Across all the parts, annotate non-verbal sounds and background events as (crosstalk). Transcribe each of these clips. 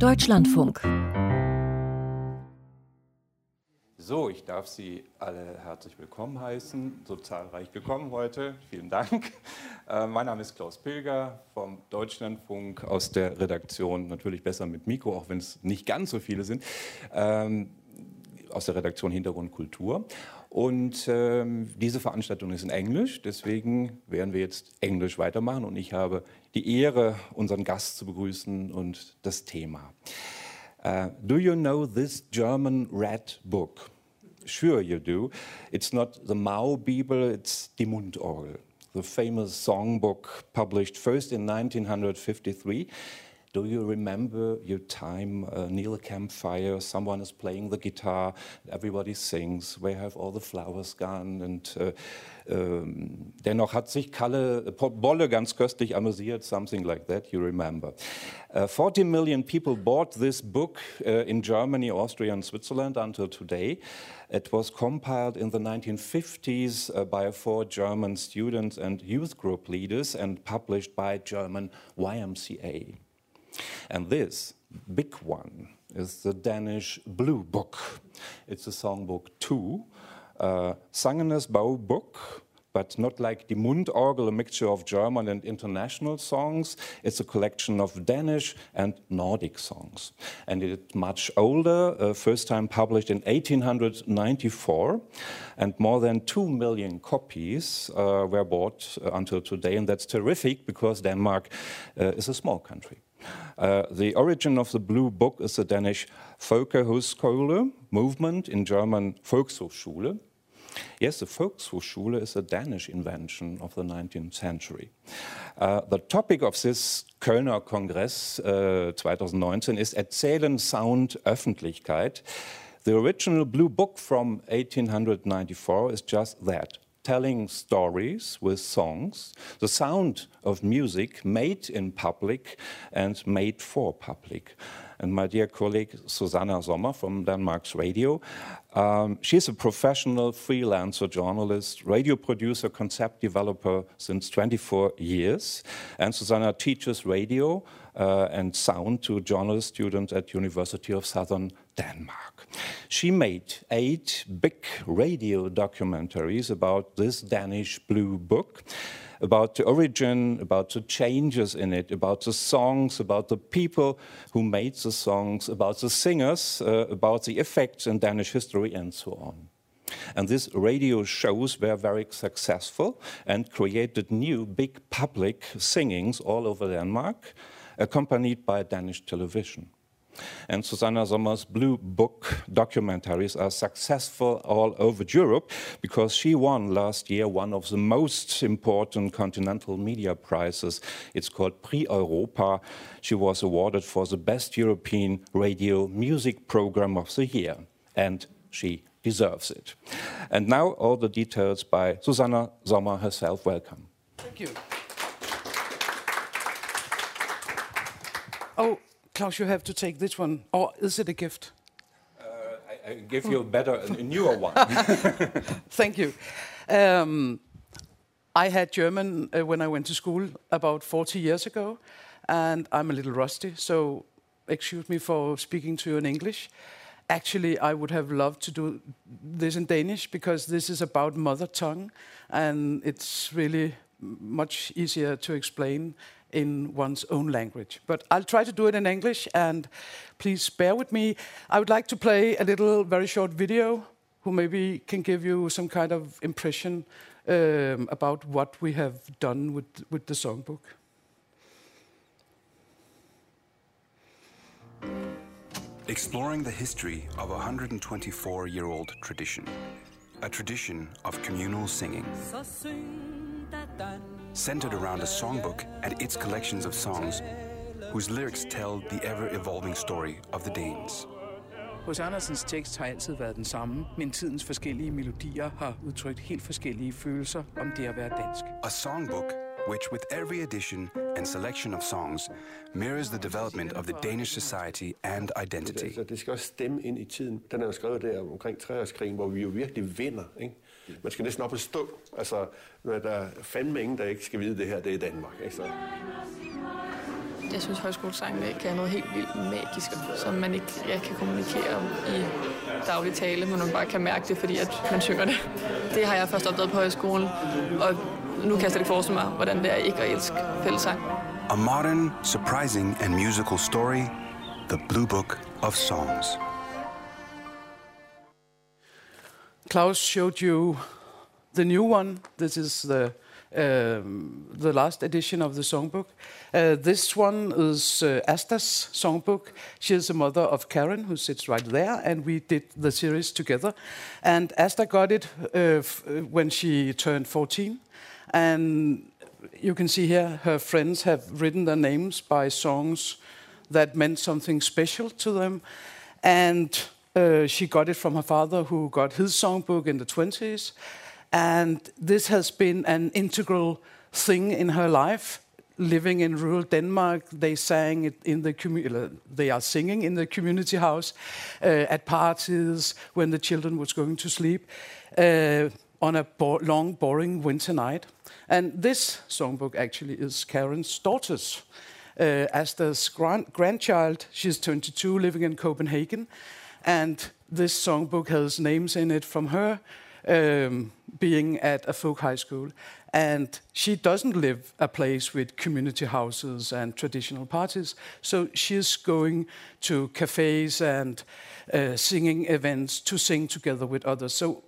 Deutschlandfunk. So, ich darf Sie alle herzlich willkommen heißen, so zahlreich gekommen heute. Vielen Dank. Äh, mein Name ist Klaus Pilger vom Deutschlandfunk aus der Redaktion, natürlich besser mit Mikro, auch wenn es nicht ganz so viele sind, ähm, aus der Redaktion Hintergrund Kultur. Und ähm, diese Veranstaltung ist in Englisch, deswegen werden wir jetzt Englisch weitermachen und ich habe die Ehre, unseren Gast zu begrüßen und das Thema. Uh, do you know this German red book? Sure, you do. It's not the Mao Bibel, it's Die Mundorgel, the famous songbook published first in 1953 do you remember your time uh, near a campfire? Someone is playing the guitar, everybody sings. Where have all the flowers gone? And uh, um, dennoch hat sich Kalle Bolle ganz köstlich amüsiert, something like that, you remember. Uh, 40 million people bought this book uh, in Germany, Austria, and Switzerland until today. It was compiled in the 1950s uh, by four German students and youth group leaders and published by German YMCA. And this big one is the Danish Blue Book. It's a songbook too, uh, Sangenes Book, but not like the Mundorgel, a mixture of German and international songs. It's a collection of Danish and Nordic songs. And it's much older, uh, first time published in 1894, and more than 2 million copies uh, were bought uh, until today. And that's terrific because Denmark uh, is a small country. Uh, the origin of the Blue Book is the Danish Folkehøjskole movement, in German Volkshochschule. Yes, the Volkshochschule is a Danish invention of the 19th century. Uh, the topic of this Kölner Kongress uh, 2019 is Erzählen Sound Öffentlichkeit. The original Blue Book from 1894 is just that telling stories with songs, the sound of music made in public and made for public. And my dear colleague Susanna Sommer from Denmark's Radio, um, she's a professional freelancer journalist, radio producer, concept developer since 24 years. And Susanna teaches radio uh, and sound to journalist students at University of Southern Denmark. She made eight big radio documentaries about this Danish Blue Book, about the origin, about the changes in it, about the songs, about the people who made the songs, about the singers, uh, about the effects in Danish history, and so on. And these radio shows were very successful and created new big public singings all over Denmark, accompanied by Danish television. And Susanna Sommer's Blue Book documentaries are successful all over Europe because she won last year one of the most important continental media prizes. It's called Prix Europa. She was awarded for the best European radio music program of the year. And she deserves it. And now all the details by Susanna Sommer herself. Welcome. Thank you. Oh, Klaus, you have to take this one. Or is it a gift? Uh, I, I, give you a better, a newer one. (laughs) (laughs) Thank you. Um, I had German uh, when I went to school about 40 years ago, and I'm a little rusty, so excuse me for speaking to you in English. Actually, I would have loved to do this in Danish because this is about mother tongue, and it's really much easier to explain in one's own language. But I'll try to do it in English, and please bear with me. I would like to play a little, very short video who maybe can give you some kind of impression um, about what we have done with, with the songbook. Exploring the history of a 124 year old tradition, a tradition of communal singing centered around a songbook and its collections of songs, whose lyrics tell the ever-evolving story of the Danes. H.C. Andersens tekst har altid været den samme, men tidens forskellige melodier har udtrykt helt forskellige følelser om det at være dansk. A songbook which with every edition and selection of songs mirrors the development of the Danish society and identity. Altså, det skal også stemme ind i tiden. Den er jo skrevet der omkring treårskrigen, hvor vi jo virkelig vinder. Ikke? Man skal næsten op og stå. Altså, når der er fandme ingen, der ikke skal vide det her, det er Danmark. Ikke så? Jeg synes, højskolesangene kan noget helt vildt magisk, som man ikke ja, kan kommunikere om i daglig tale, men man bare kan mærke det, fordi at man synger det. Det har jeg først opdaget på højskolen, og nu kan jeg slet ikke forestille mig, hvordan det er ikke at elske fællesang. A modern, surprising, and musical story, The Blue Book of Songs. Klaus showed you the new one. This is the um, the last edition of the songbook. Uh, this one is uh, Asta's songbook. She is the mother of Karen, who sits right there, and we did the series together. And Asta got it uh, when she turned 14, and you can see here her friends have written their names by songs that meant something special to them, and uh, she got it from her father, who got his songbook in the 20s. And this has been an integral thing in her life. Living in rural Denmark, they sang it in the community. They are singing in the community house uh, at parties when the children was going to sleep uh, on a bo long, boring winter night. And this songbook actually is Karen's daughter's. Uh, Asta's grand grandchild, she's 22, living in Copenhagen, and this songbook has names in it from her um, being at a folk high school. And she doesn't live a place with community houses and traditional parties. So she's going to cafes and uh, singing events to sing together with others. So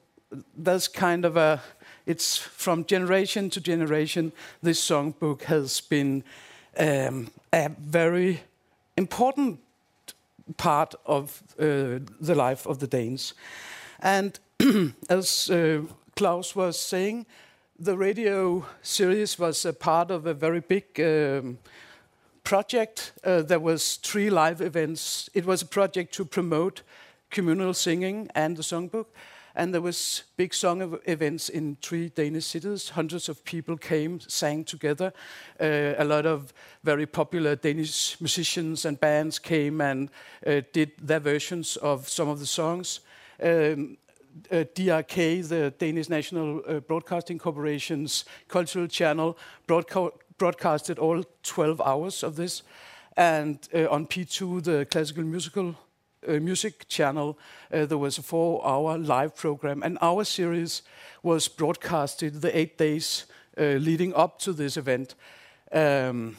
there's kind of a, it's from generation to generation, this songbook has been um, a very important part of uh, the life of the Danes. And (clears throat) as uh, Klaus was saying, the radio series was a part of a very big um, project. Uh, there was three live events. It was a project to promote communal singing and the songbook. And there was big song events in three Danish cities. Hundreds of people came, sang together. Uh, a lot of very popular Danish musicians and bands came and uh, did their versions of some of the songs. Um, uh, DRK, the Danish National uh, Broadcasting Corporation's cultural channel, broadca broadcasted all 12 hours of this. And uh, on P2, the classical musical uh, music channel, uh, there was a four-hour live program, and our series was broadcasted the eight days uh, leading up to this event um,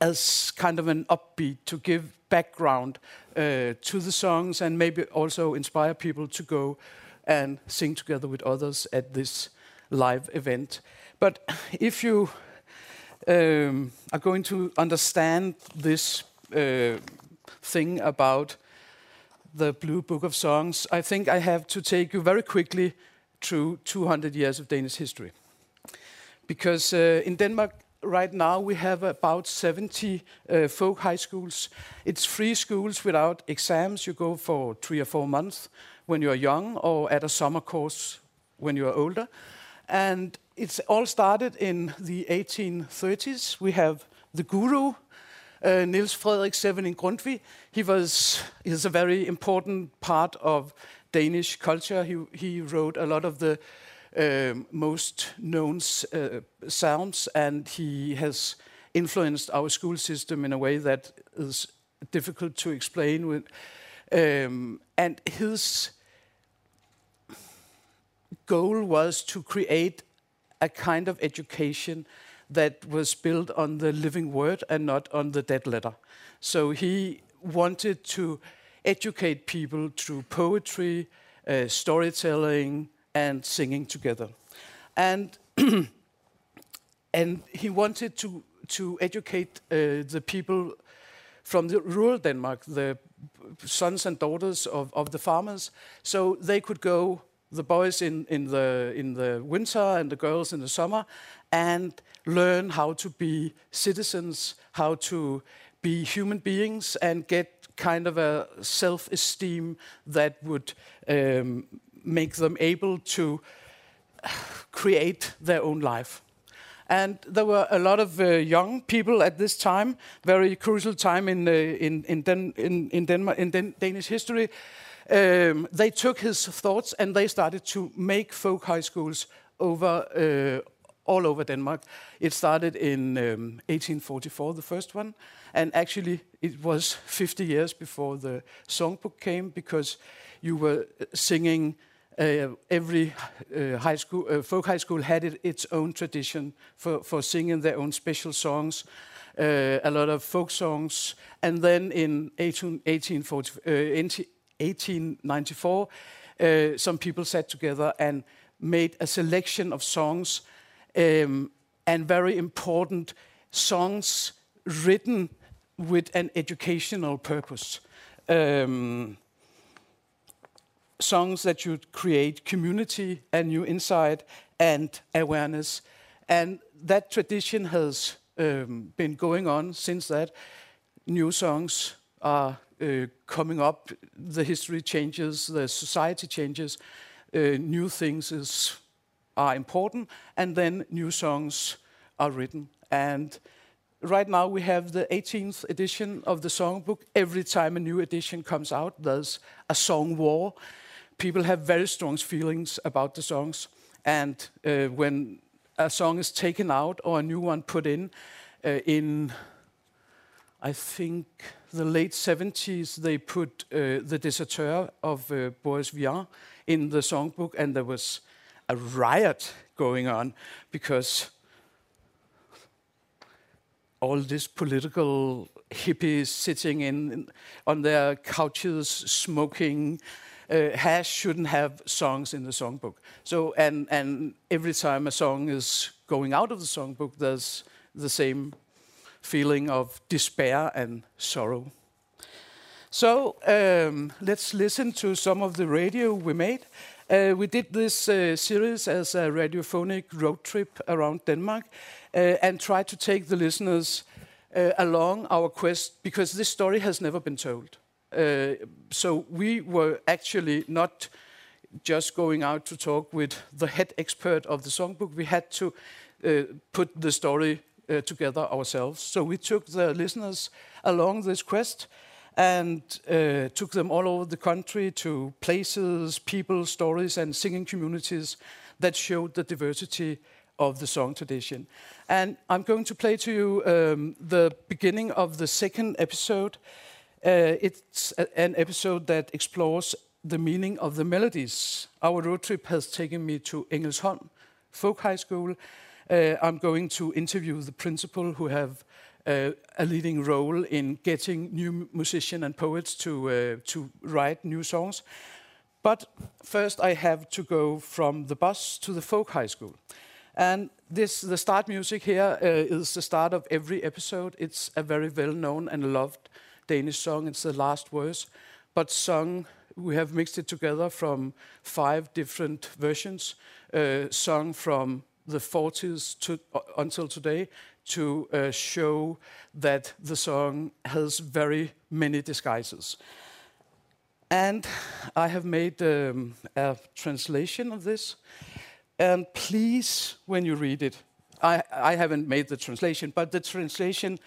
as kind of an upbeat to give background uh, to the songs and maybe also inspire people to go and sing together with others at this live event. But if you um, are going to understand this uh, thing about the Blue Book of Songs, I think I have to take you very quickly through 200 years of Danish history. Because uh, in Denmark, right now, we have about 70 uh, folk high schools. It's free schools without exams. You go for three or four months when you're young or at a summer course when you're older. And it's all started in the 1830s. We have the guru, uh, Niels Frederik Severin Grundtvig. He was is a very important part of Danish culture. He he wrote a lot of the um, most known uh, sounds, and he has influenced our school system in a way that is difficult to explain. With, um, and his goal was to create a kind of education that was built on the living word and not on the dead letter. So he wanted to educate people through poetry, uh, storytelling, and singing together. And, (clears throat) and he wanted to, to educate uh, the people from the rural Denmark, the sons and daughters of, of the farmers, so they could go, the boys in, in, the, in the winter and the girls in the summer, and learn how to be citizens, how to be human beings, and get kind of a self esteem that would um, make them able to create their own life. And there were a lot of uh, young people at this time, very crucial time in, uh, in, in, Den in, in, Denmark, in Den Danish history. Um, they took his thoughts and they started to make folk high schools over uh, all over Denmark. It started in um, 1844, the first one, and actually it was 50 years before the songbook came because you were singing. Uh, every uh, high school, uh, folk high school had it, its own tradition for, for singing their own special songs, uh, a lot of folk songs. And then in 18, 1840, 1894, uh, some people sat together and made a selection of songs um, and very important songs written with an educational purpose. Um, songs that should create community and new insight and awareness. And that tradition has um, been going on since that. New songs are uh, coming up, the history changes, the society changes, uh, new things is, are important, and then new songs are written. And right now we have the 18th edition of the songbook. Every time a new edition comes out, there's a song war. People have very strong feelings about the songs, and uh, when a song is taken out or a new one put in, uh, in I think the late 70s, they put uh, the Deserteur of uh, Boris Vian in the songbook, and there was a riot going on because all these political hippies sitting in on their couches smoking uh, hash shouldn't have songs in the songbook. So and and every time a song is going out of the songbook, there's the same feeling of despair and sorrow. So um, let's listen to some of the radio we made. Uh, we did this uh, series as a radiophonic road trip around Denmark uh, and tried to take the listeners uh, along our quest because this story has never been told. Uh, so we were actually not just going out to talk with the head expert of the songbook. We had to uh, put the story together ourselves. So we took the listeners along this quest and uh, took them all over the country to places, people, stories, and singing communities that showed the diversity of the song tradition. And I'm going to play to you um, the beginning of the second episode. Uh, it's a, an episode that explores the meaning of the melodies. Our road trip has taken me to Engelsholm Folk High School, uh, I'm going to interview the principal who have uh, a leading role in getting new musicians and poets to, uh, to write new songs. But first, I have to go from the bus to the folk high school. And this, the start music here uh, is the start of every episode. It's a very well-known and loved Danish song. It's the last verse, but sung. We have mixed it together from five different versions, uh, sung from the 40s to, uh, until today to uh, show that the song has very many disguises. And I have made um, a translation of this. And please, when you read it, I, I haven't made the translation, but the translation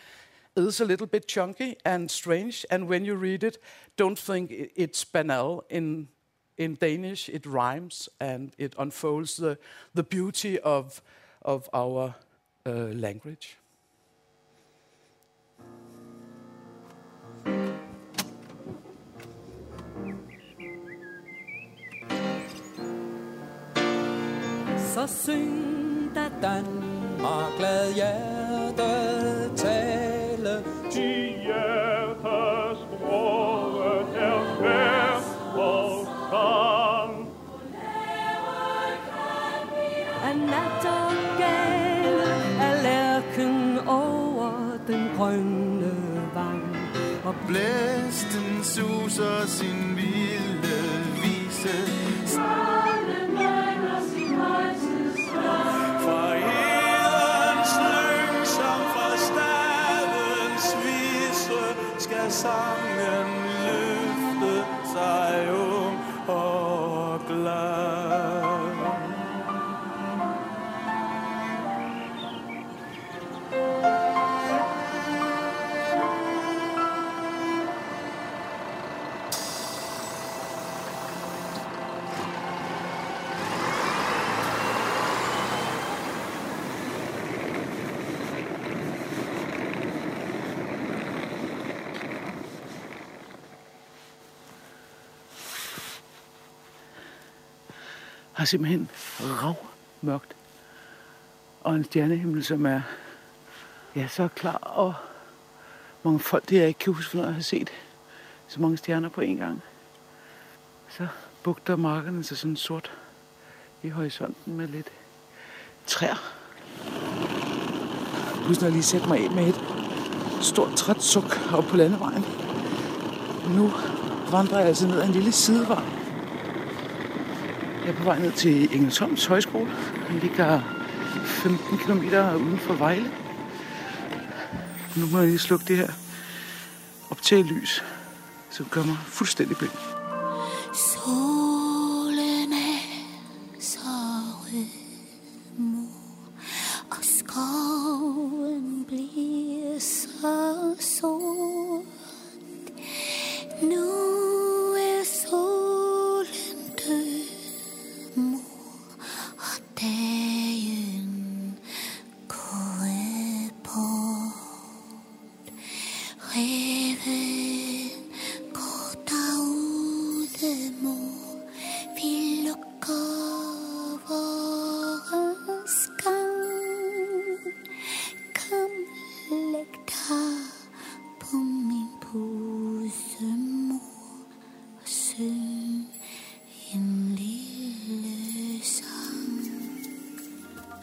is a little bit chunky and strange. And when you read it, don't think it's banal in in Danish, it rhymes and it unfolds the, the beauty of, of our uh, language. Så syng da Danmark, glad hjertet tale. De suser har simpelthen rav mørkt. Og en stjernehimmel, som er ja, så klar og mange folk, det jeg ikke kan huske, når jeg har set så mange stjerner på en gang. Så bugter markerne sig sådan sort i horisonten med lidt træer. Husk at lige sætte mig af med et stort træt suk op på landevejen. Nu vandrer jeg altså ned ad en lille sidevej. Jeg er på vej ned til Engelsholms Højskole. Den ligger 15 km uden for Vejle. Nu må jeg lige slukke det her optagelys, som gør mig fuldstændig blind.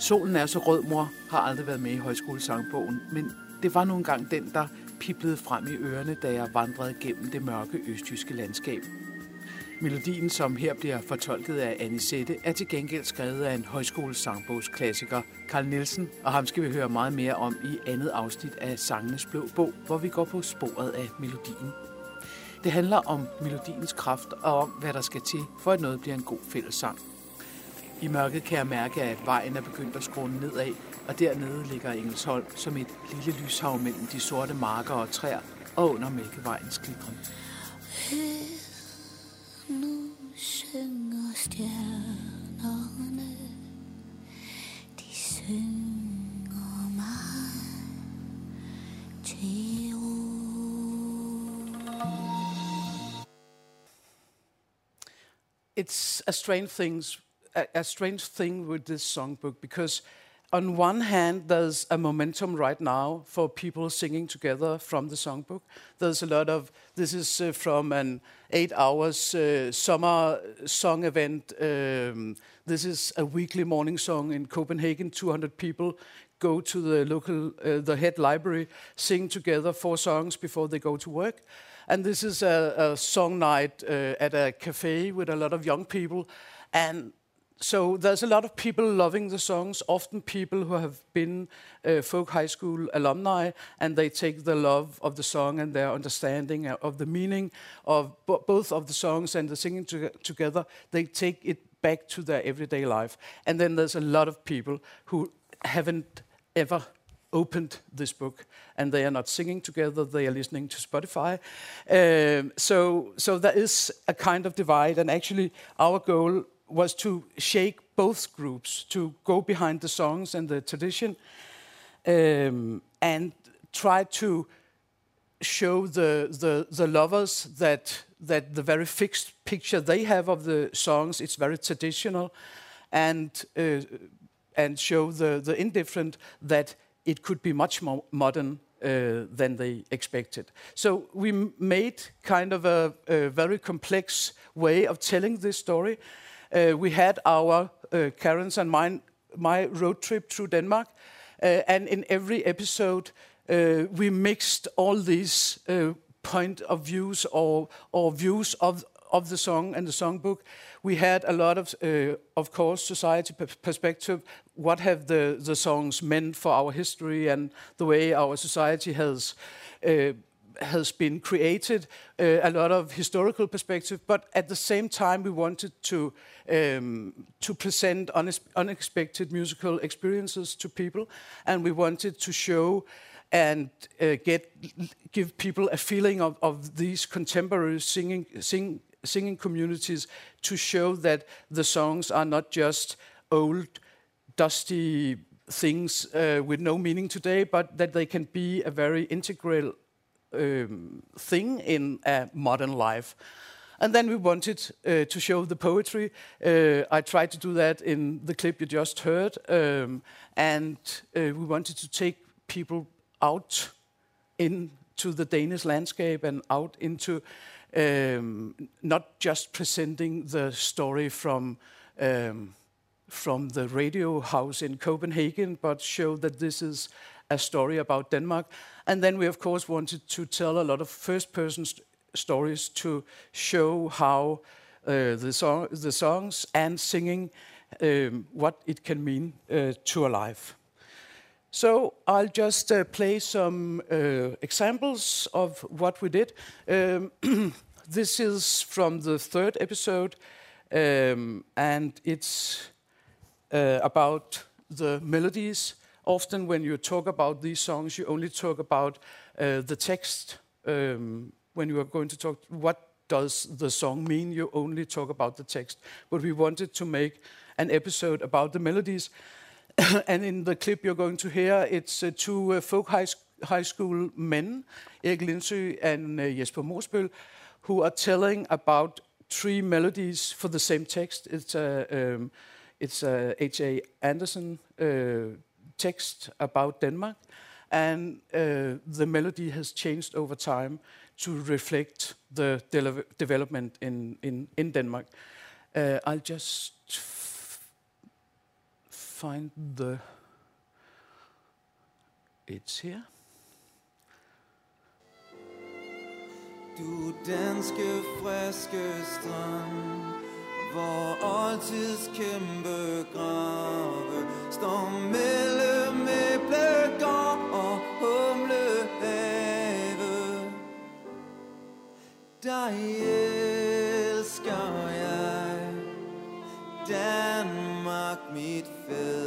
Solen er så rød, mor, har aldrig været med i højskolesangbogen, men det var nogle gange den, der piblede frem i ørerne, da jeg vandrede gennem det mørke østjyske landskab. Melodien, som her bliver fortolket af Anisette, er til gengæld skrevet af en højskolesangbogsklassiker, Karl Nielsen, og ham skal vi høre meget mere om i andet afsnit af Sangenes Blå Bog, hvor vi går på sporet af melodien. Det handler om melodiens kraft og om, hvad der skal til, for at noget bliver en god fællessang. I mørket kan jeg mærke, at vejen er begyndt at skrue nedad, og dernede ligger Engelsholm som et lille lyshav mellem de sorte marker og træer og under Mælkevejens klitren. Nu synger stjernerne, de synger mig til ro. it's a strange things a, a strange thing with this songbook because on one hand there's a momentum right now for people singing together from the songbook. There's a lot of this is uh, from an eight hours uh, summer song event. Um, this is a weekly morning song in copenhagen. 200 people go to the local uh, the head library sing together four songs before they go to work. And this is a, a song night uh, at a cafe with a lot of young people. And so there's a lot of people loving the songs often people who have been uh, folk high school alumni and they take the love of the song and their understanding of the meaning of bo- both of the songs and the singing to- together. They take it back to their everyday life. And then there's a lot of people who haven't ever opened this book and they are not singing together they are listening to spotify. Um, so so there is a kind of divide and actually our goal was to shake both groups to go behind the songs and the tradition um, and try to show the, the, the lovers that, that the very fixed picture they have of the songs it's very traditional and, uh, and show the, the indifferent that it could be much more modern uh, than they expected. So we made kind of a, a very complex way of telling this story. Uh, we had our uh, Karen's and mine, my road trip through Denmark, uh, and in every episode we mixed all these point of views or or views of of the song and the songbook. We had a lot of, uh, of course, society perspective. What have the, the songs meant for our history and the way our society has uh, has been created? Uh, a lot of historical perspective, but at the same time, we wanted to um, to present unexpected musical experiences to people, and we wanted to show and uh, get give people a feeling of, of these contemporary singing sing, singing communities to show that the songs are not just old dusty things uh, with no meaning today but that they can be a very integral thing in a modern life And then we wanted uh, to show the poetry. Uh, I tried to do that in the clip you just heard. Um, and uh, we wanted to take people out into the Danish landscape and out into um, not just presenting the story from um, from the radio house in Copenhagen, but show that this is a story about Denmark. And then we, of course, wanted to tell a lot of first-person st- stories to show how uh, the, the songs and singing um, what it can mean uh, to a life. So I'll just uh, play some uh, examples of what we did. Um, (clears throat) this is from the third episode, um, and it's uh, about the melodies. Often, when you talk about these songs, you only talk about uh, the text. Um, when you are going to talk, what does the song mean? You only talk about the text. But we wanted to make an episode about the melodies. (coughs) and in the clip you're going to hear, it's uh, two uh, folk high, high school men, Erik Lindsø and uh, Jesper Morsbøl, who are telling about three melodies for the same text. It's a um, it's a H.C. Andersen uh, text about Denmark, and uh, the melody has changed over time to reflect the de- development in in, in Denmark. Uh, I'll just find the. It's here. Du danske friske strand Hvor oldtids kæmpe grave. Står mellem æblegård og humlehave Dig elsker jeg. Danmark mit fædre.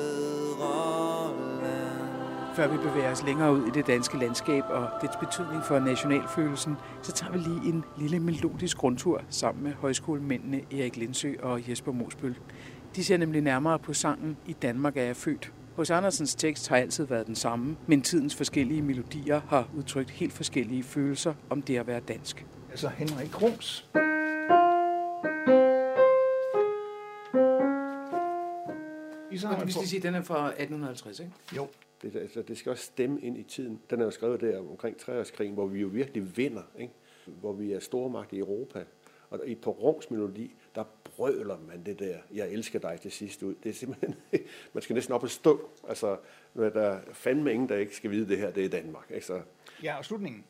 Før vi bevæger os længere ud i det danske landskab og dets betydning for nationalfølelsen, så tager vi lige en lille melodisk rundtur sammen med højskolemændene Erik Lindsø og Jesper Mosbøl. De ser nemlig nærmere på sangen I Danmark er jeg født. Hos Andersens tekst har altid været den samme, men tidens forskellige melodier har udtrykt helt forskellige følelser om det at være dansk. Altså Henrik Rums. I så vi skal sige, den er fra 1850, ikke? Jo. Det, altså, det skal også stemme ind i tiden. Den er jo skrevet der omkring treårskrigen, hvor vi jo virkelig vinder, ikke? hvor vi er stormagt i Europa. Og i på Roms melodi, der brøler man det der, jeg elsker dig til sidst ud. Det er simpelthen, (laughs) man skal næsten op og stå. Altså, der er fandme ingen, der ikke skal vide det her, det er Danmark. Ikke? Så, Ja, og slutningen.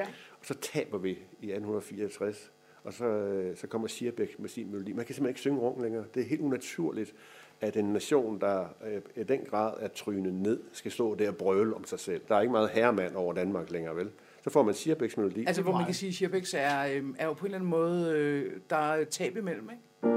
Ja. og så taber vi i 1864, og så, øh, så kommer Sierbæk med sin melodi. Man kan simpelthen ikke synge Rung længere. Det er helt unaturligt, at en nation, der øh, i den grad er trynet ned, skal stå der og brøle om sig selv. Der er ikke meget herremand over Danmark længere, vel? Så får man Sierbæks melodi. Altså, hvor man kan sige, at Schierbex er, øh, er jo på en eller anden måde, øh, der er tab imellem, ikke?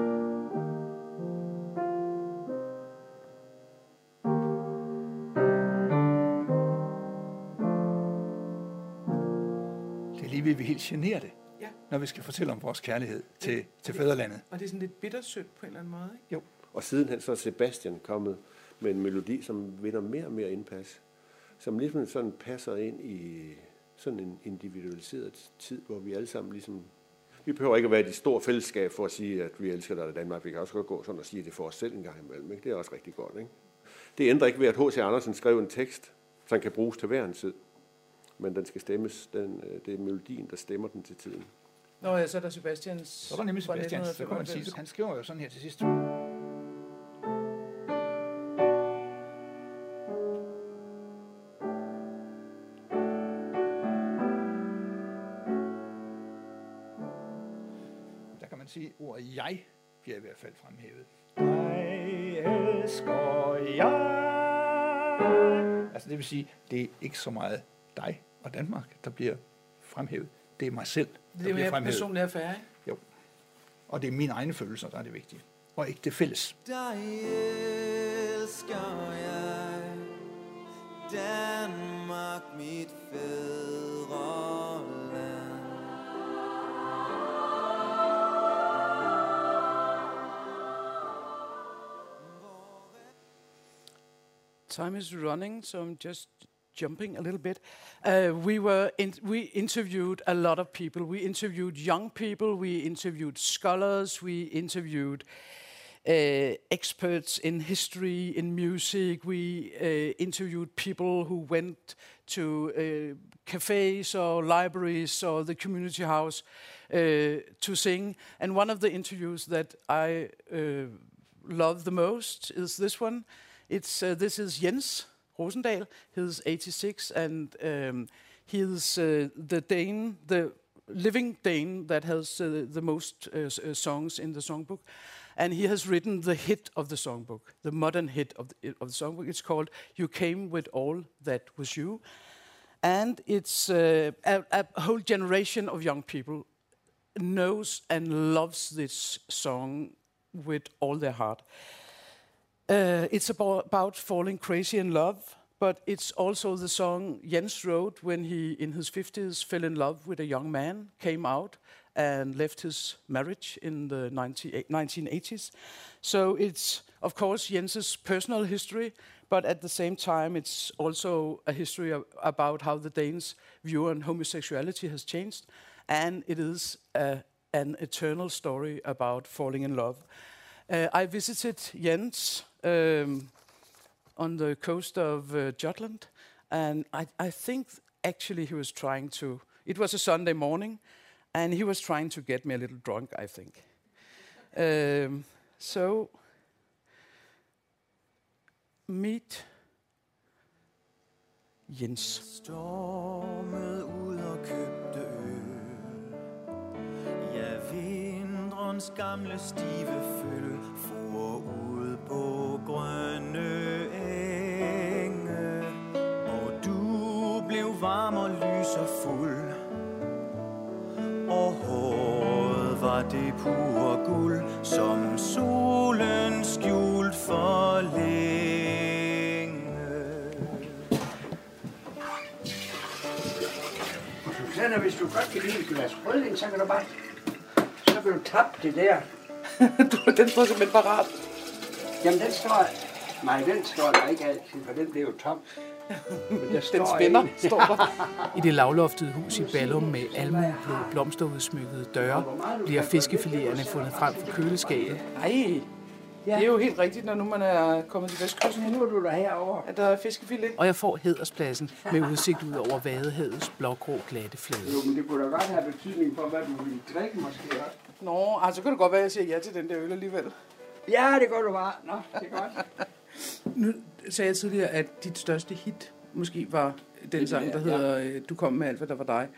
Det lige ved, at vi helt generer det, Ja. når vi skal fortælle om vores kærlighed til, til fædrelandet. Og det er sådan lidt bittersødt på en eller anden måde, ikke? Jo. Og sidenhen så er Sebastian kommet med en melodi, som vinder mere og mere indpas. Som ligesom sådan passer ind i sådan en individualiseret tid, hvor vi alle sammen ligesom... Vi behøver ikke at være i et stort fællesskab for at sige, at vi elsker dig i Danmark. Vi kan også godt gå sådan og sige det for os selv en gang imellem. Ikke? Det er også rigtig godt. Ikke? Det ændrer ikke ved, at H.C. Andersen skrev en tekst, som kan bruges til hver en tid. Men den skal stemmes. Den, øh, det er melodien, der stemmer den til tiden. Nå ja, så er der Sebastians... Så er der nemlig fra Sebastian, så kan man sige, 1995. han skriver jo sådan her til sidst. Der kan man sige, at ordet jeg bliver i hvert fald fremhævet. Jeg elsker jeg. Altså det vil sige, det er ikke så meget dig og Danmark, der bliver fremhævet. Det er mig selv, der det er bliver fremhævet. Det er en affære, ikke? Jo. Og det er mine egne følelser, der er det vigtige. Og ikke det fælles. Der elsker jeg Danmark, mit fædreland. Time is running, so I'm just jumping a little bit. Uh, we were in, we interviewed a lot of people. We interviewed young people. We interviewed scholars. We interviewed uh, experts in history, in music. We uh, interviewed people who went to uh, cafes or libraries or the community house uh, to sing. And one of the interviews that I uh, love the most is this one. It's this is Jens Rosendal. He's 86 and um, he's uh, the Dane, the living Dane that has uh, the most uh, uh, songs in the songbook. And he has written the hit of the songbook, the modern hit of the, of the songbook. It's called "You Came with All That Was You," and it's uh, a, a whole generation of young people knows and loves this song with all their heart. Uh, it's about, about falling crazy in love, but it's also the song Jens wrote when he, in his 50s, fell in love with a young man, came out, and left his marriage in the 90, 1980s. So it's, of course, Jens's personal history, but at the same time, it's also a history of, about how the Danes' view on homosexuality has changed, and it is an eternal story about falling in love. Uh, I visited Jens um, on the coast of uh, Jutland, and I, I think actually he was trying to. It was a Sunday morning, and he was trying to get me a little drunk. I think. Um, so meet Jens. Gamle stive føl For på grønne enge Og du blev varm og lys og fuld Og håret var det pure guld Som solen skjult for længe Susanne, hvis du godt kan lide et glas rødvin, så kan du bare... Så kan du tappe det der. (laughs) den står simpelthen parat. Jamen, den står... Nej, den står der ikke altid, for den bliver jo tom. Men der Den står spænder, en. står der. I det lavloftede hus i Ballum med almueblå blomsterudsmykkede døre bliver fiskefiléerne fundet frem fra køleskabet. Nej, det er jo helt rigtigt, når nu man er kommet til Vestkysten. Nu er du der herovre. At der er fiskefilet. Og jeg får hederspladsen med udsigt ud over Vadehedets blågrå glatte flade. Jo, men det kunne da godt have betydning for, hvad du ville drikke måske også. Nå, altså kan det godt være, at jeg siger ja til den der øl alligevel. Ja, det gør du bare. Nå, det er godt. (laughs) Nu sagde jeg tidligere, at dit største hit måske var den sang, der der, ja. hedder øh, Du kom med alt, hvad der var dig.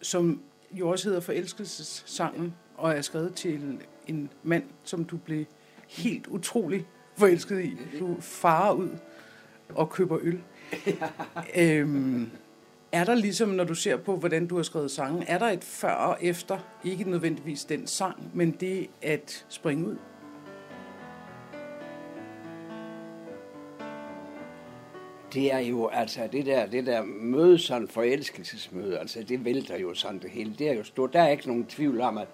Som jo også hedder Forelskelsessangen, og er skrevet til en mand, som du blev helt utrolig forelsket i. Du farer ud og køber øl. (laughs) øhm, er der ligesom, når du ser på, hvordan du har skrevet sangen, er der et før og efter, ikke nødvendigvis den sang, men det at springe ud? Det er jo, altså, det der, det der møde, sådan forelskelsesmøde, altså, det vælter jo sådan det hele. Det er jo stort. Der er ikke nogen tvivl om, at,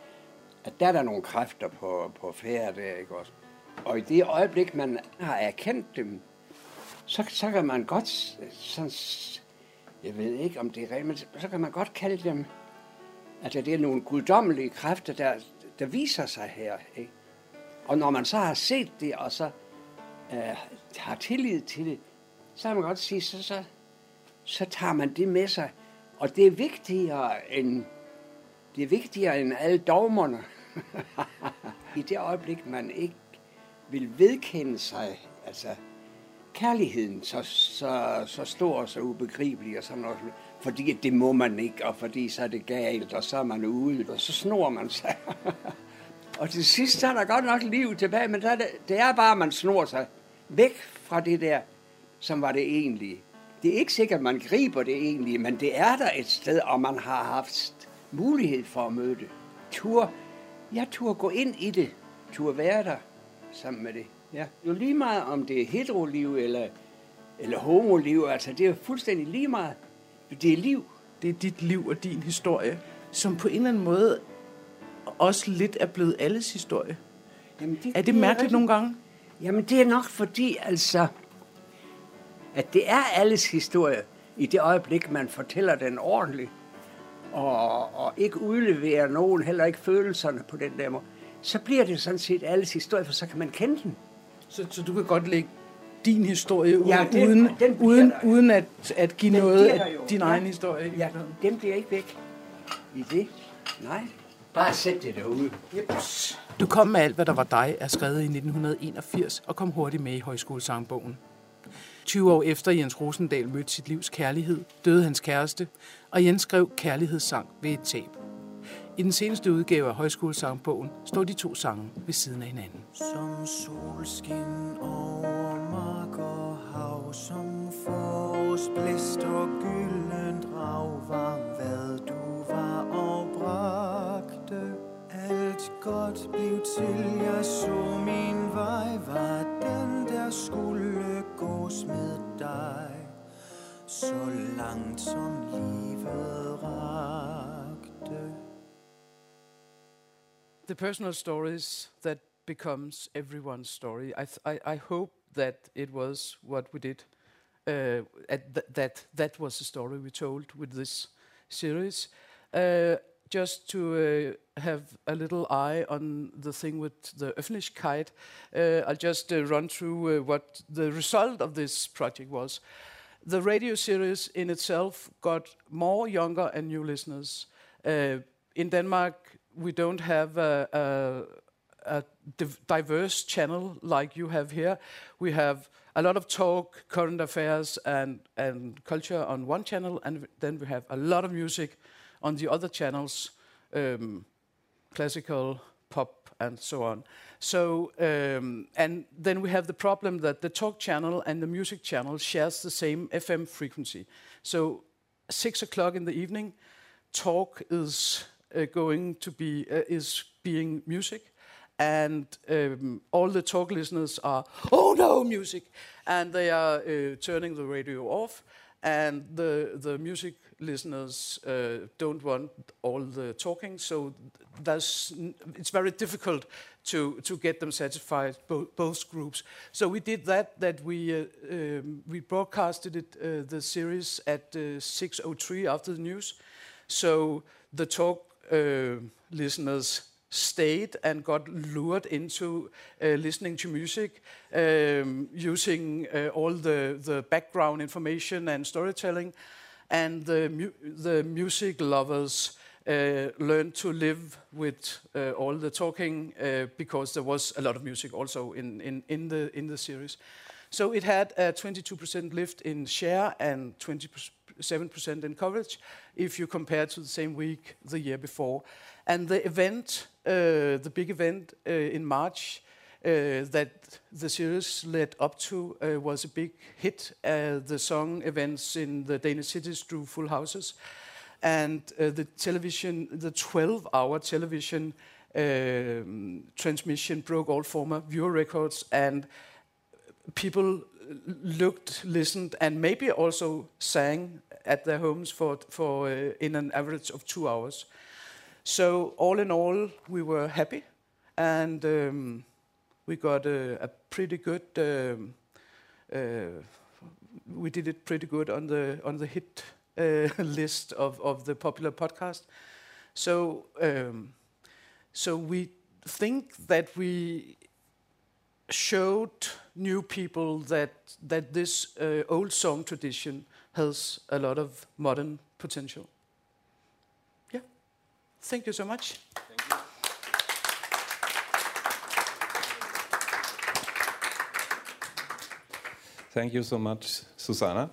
at der er der nogle kræfter på, på færre der, ikke også? Og i det øjeblik, man har erkendt dem, så, så kan man godt, sådan, jeg ved ikke, om det er rent, men så kan man godt kalde dem, at det er nogle guddommelige kræfter, der, der viser sig her. Ikke? Og når man så har set det, og så øh, har tillid til det, så kan man godt sige, så, så, så tager man det med sig. Og det er vigtigere end, det er vigtigere end alle dogmerne. (laughs) I det øjeblik, man ikke vil vedkende sig, altså kærligheden så, så, så stor og så ubegribelig og sådan noget, fordi det må man ikke, og fordi så er det galt, og så er man ude, og så snor man sig. (laughs) og til sidst så er der godt nok liv tilbage, men der det, det er bare, at man snor sig væk fra det der, som var det egentlige. Det er ikke sikkert, at man griber det egentlige, men det er der et sted, og man har haft mulighed for at møde det. Tur, jeg turde gå ind i det, turde være der sammen med det. Ja. Jo lige meget om det er heteroliv eller, eller homoliv, altså det er fuldstændig lige meget. Det er liv. Det er dit liv og din historie, som på en eller anden måde også lidt er blevet alles historie. Jamen, det, Er det mærkeligt nogle gange? Jamen det er nok fordi, altså, at det er alles historie i det øjeblik, man fortæller den ordentligt, og, og ikke udleverer nogen, heller ikke følelserne på den der måde, så bliver det sådan set alles historie, for så kan man kende den. Så, så du kan godt lægge din historie ud, Ja, den- uden, den uden, der. uden at, at give Den noget af din Ja. egen historie. i Ja, den bliver ikke væk i det. Nej, bare sæt det derude. Du kom med alt, hvad der var dig, er skrevet i 1981 og kom hurtigt med i højskolesangbogen. 20 år efter Jens Rosendal mødte sit livs kærlighed, døde hans kæreste, og Jens skrev kærlighedssang ved et tab. I den seneste udgave af højskolesangbogen står de to sange ved siden af hinanden. Som solskin over mark og hav Som forårsblæst og gyldent rav Var hvad du var og bragte Alt godt blev til, jeg så min vej Var skulle gås med dig Så langt som livet rakte the personal stories that becomes everyone's story. I, I, I hope that it was what we did. Uh, th- that that was the story we told with this series. Uh, just to uh, have a little eye on the thing with the Öffentlichkeit, uh, I'll just uh, run through uh, what the result of this project was. The radio series in itself got more younger and new listeners. Uh, in Denmark, we don't have a, a, a div- diverse channel like you have here. We have a lot of talk, current affairs, and, and culture on one channel, and then we have a lot of music on the other channels, um, classical, pop, and so on. So, um, and then we have the problem that the talk channel and the music channel shares the same FM frequency. So, six o'clock in the evening, talk is uh, going to be uh, is being music, and um, all the talk listeners are oh no music, and they are uh, turning the radio off, and the the music listeners uh, don't want all the talking, so it's very difficult to to get them satisfied bo- both groups. So we did that that we uh, um, we broadcasted it uh, the series at uh, 6:03 after the news, so the talk uh, listeners stayed and got lured into uh, listening to music, um, using uh, all the, the background information and storytelling. And the, mu- the music lovers uh, learned to live with uh, all the talking uh, because there was a lot of music also in, in, in, the, in the series. So it had a 22% lift in share and 27% in coverage if you compare to the same week the year before. And the event, uh, the big event uh, in March uh, that the series led up to was a big hit. The song events in the Danish cities drew full houses. And the television, the 12 hour television um, transmission broke all former viewer records and people looked, listened, and maybe also sang at their homes for, for uh, in an average of two hours. So all in all, we were happy, and um, we got a, a pretty good. Um, uh, we did it pretty good on the on the hit uh, (laughs) list of, of the popular podcast. So um, so we think that we showed new people that that this uh, old song tradition has a lot of modern potential. Yeah. Thank you so much. Thank you Thank you so much, Susanna.